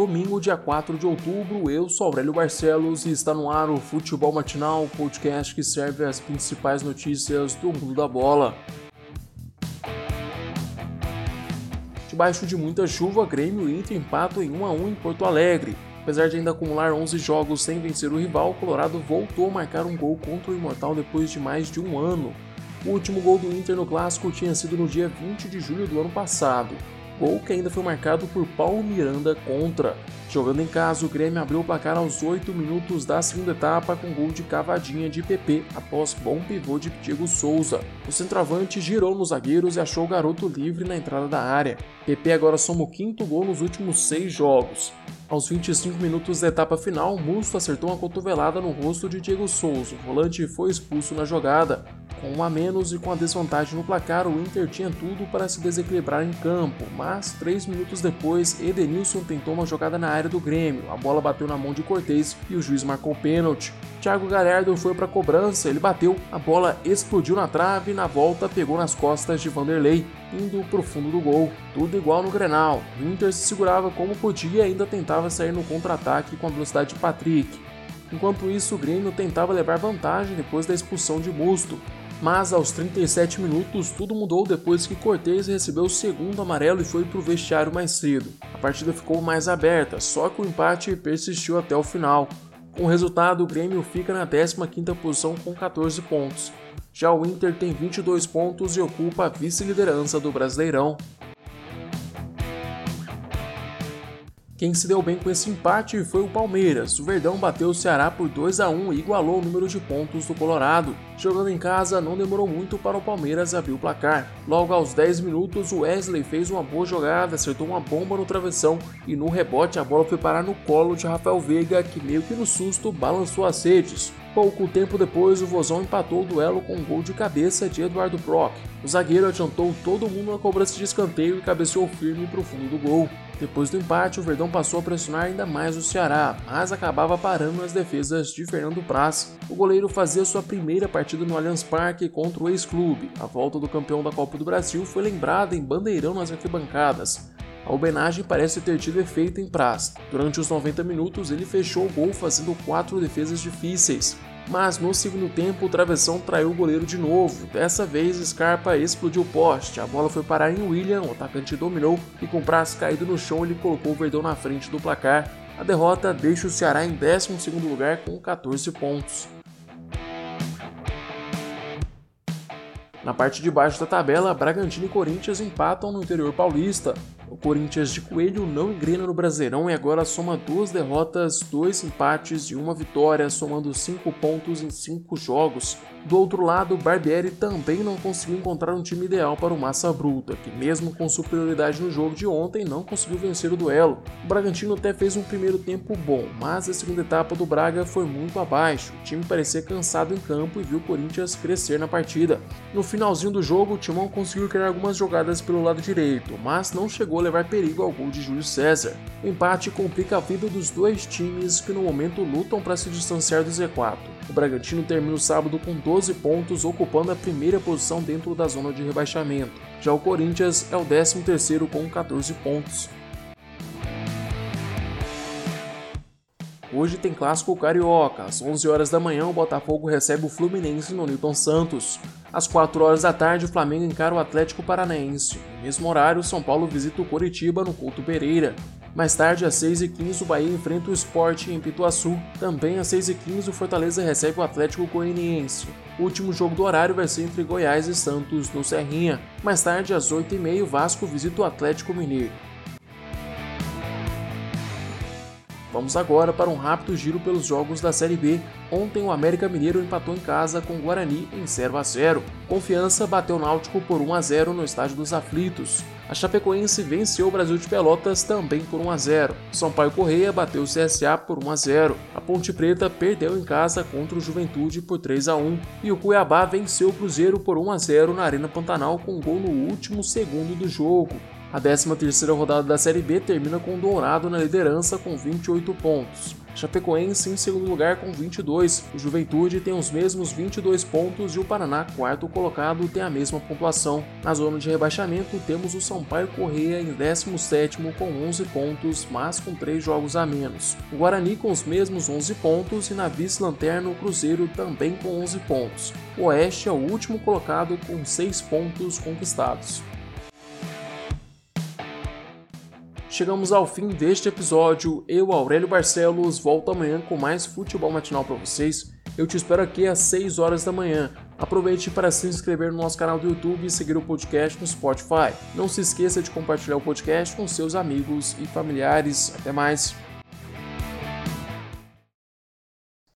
domingo, dia 4 de outubro. Eu sou Aurélio Barcelos e está no ar o Futebol Matinal, podcast que serve as principais notícias do mundo da bola. Debaixo de muita chuva, Grêmio e Inter empatam em 1 a 1 em Porto Alegre. Apesar de ainda acumular 11 jogos sem vencer o rival, o Colorado voltou a marcar um gol contra o Imortal depois de mais de um ano. O último gol do Inter no clássico tinha sido no dia 20 de julho do ano passado gol que ainda foi marcado por Paulo Miranda contra. Jogando em casa, o Grêmio abriu o placar aos 8 minutos da segunda etapa com gol de cavadinha de PP após bom pivô de Diego Souza. O centroavante girou nos zagueiros e achou o garoto livre na entrada da área. PP agora soma o quinto gol nos últimos seis jogos. Aos 25 minutos da etapa final, Musto acertou uma cotovelada no rosto de Diego Souza. O volante foi expulso na jogada. Com um a menos e com a desvantagem no placar, o Inter tinha tudo para se desequilibrar em campo, mas três minutos depois, Edenilson tentou uma jogada na área do Grêmio. A bola bateu na mão de Cortez e o juiz marcou o pênalti. Thiago Galhardo foi para a cobrança, ele bateu, a bola explodiu na trave e na volta pegou nas costas de Vanderlei, indo para o fundo do gol. Tudo igual no Grenal. O Inter se segurava como podia e ainda tentava sair no contra-ataque com a velocidade de Patrick. Enquanto isso, o Grêmio tentava levar vantagem depois da expulsão de Musto. Mas aos 37 minutos tudo mudou depois que Cortez recebeu o segundo amarelo e foi para o vestiário mais cedo. A partida ficou mais aberta, só que o empate persistiu até o final. Com o resultado, o Grêmio fica na 15ª posição com 14 pontos. Já o Inter tem 22 pontos e ocupa a vice-liderança do Brasileirão. Quem se deu bem com esse empate foi o Palmeiras. O Verdão bateu o Ceará por 2 a 1 e igualou o número de pontos do Colorado. Jogando em casa, não demorou muito para o Palmeiras abrir o placar. Logo aos 10 minutos, o Wesley fez uma boa jogada, acertou uma bomba no travessão e no rebote a bola foi parar no colo de Rafael Veiga, que meio que no susto balançou as redes. Pouco tempo depois, o Vozão empatou o duelo com um gol de cabeça de Eduardo Brock. O zagueiro adiantou todo mundo na cobrança de escanteio e cabeceou firme para o fundo do gol. Depois do empate, o Verdão passou a pressionar ainda mais o Ceará, mas acabava parando nas defesas de Fernando Praz. O goleiro fazia sua primeira partida no Allianz Parque contra o ex-clube. A volta do campeão da Copa do Brasil foi lembrada em bandeirão nas arquibancadas. A homenagem parece ter tido efeito em Praz. Durante os 90 minutos, ele fechou o gol fazendo quatro defesas difíceis mas no segundo tempo o travessão traiu o goleiro de novo. Dessa vez Scarpa explodiu o poste, a bola foi parar em William, o atacante dominou e com o braço caído no chão ele colocou o Verdão na frente do placar. A derrota deixa o Ceará em 12º lugar com 14 pontos. Na parte de baixo da tabela, Bragantino e Corinthians empatam no interior paulista. O Corinthians de Coelho não engrena no Brasileirão e agora soma duas derrotas, dois empates e uma vitória, somando cinco pontos em cinco jogos. Do outro lado, Barbieri também não conseguiu encontrar um time ideal para o Massa Bruta, que mesmo com superioridade no jogo de ontem não conseguiu vencer o duelo. O Bragantino até fez um primeiro tempo bom, mas a segunda etapa do Braga foi muito abaixo. O time parecia cansado em campo e viu o Corinthians crescer na partida. No finalzinho do jogo, o Timão conseguiu criar algumas jogadas pelo lado direito, mas não chegou a levar perigo ao gol de Júlio César. O empate complica a vida dos dois times que no momento lutam para se distanciar do Z4. O Bragantino termina o sábado com 12 pontos, ocupando a primeira posição dentro da zona de rebaixamento. Já o Corinthians é o 13º com 14 pontos. Hoje tem clássico carioca. Às 11 horas da manhã, o Botafogo recebe o Fluminense no Newton Santos. Às 4 horas da tarde, o Flamengo encara o Atlético Paranaense. No mesmo horário, São Paulo visita o Coritiba no Couto Pereira. Mais tarde, às 6h15, o Bahia enfrenta o Sport em Pituaçu. Também às 6h15, o Fortaleza recebe o Atlético Goianiense. O último jogo do horário vai ser entre Goiás e Santos, no Serrinha. Mais tarde, às 8h30, o Vasco visita o Atlético Mineiro. Vamos agora para um rápido giro pelos jogos da Série B. Ontem o América Mineiro empatou em casa com o Guarani em 0 a 0. Confiança bateu o Náutico por 1 a 0 no Estádio dos Aflitos. A Chapecoense venceu o Brasil de Pelotas também por 1 a 0. São Paulo Correia bateu o CSA por 1 a 0. A Ponte Preta perdeu em casa contra o Juventude por 3 a 1 e o Cuiabá venceu o Cruzeiro por 1 a 0 na Arena Pantanal com um gol no último segundo do jogo. A 13ª rodada da Série B termina com o Dourado na liderança com 28 pontos. Chapecoense em segundo lugar com 22, o Juventude tem os mesmos 22 pontos e o Paraná, quarto colocado, tem a mesma pontuação. Na zona de rebaixamento temos o Sampaio Correia em 17º com 11 pontos, mas com 3 jogos a menos. O Guarani com os mesmos 11 pontos e na vice-lanterna o Cruzeiro também com 11 pontos. O Oeste é o último colocado com 6 pontos conquistados. Chegamos ao fim deste episódio. Eu, Aurélio Barcelos, volto amanhã com mais futebol matinal para vocês. Eu te espero aqui às 6 horas da manhã. Aproveite para se inscrever no nosso canal do YouTube e seguir o podcast no Spotify. Não se esqueça de compartilhar o podcast com seus amigos e familiares. Até mais!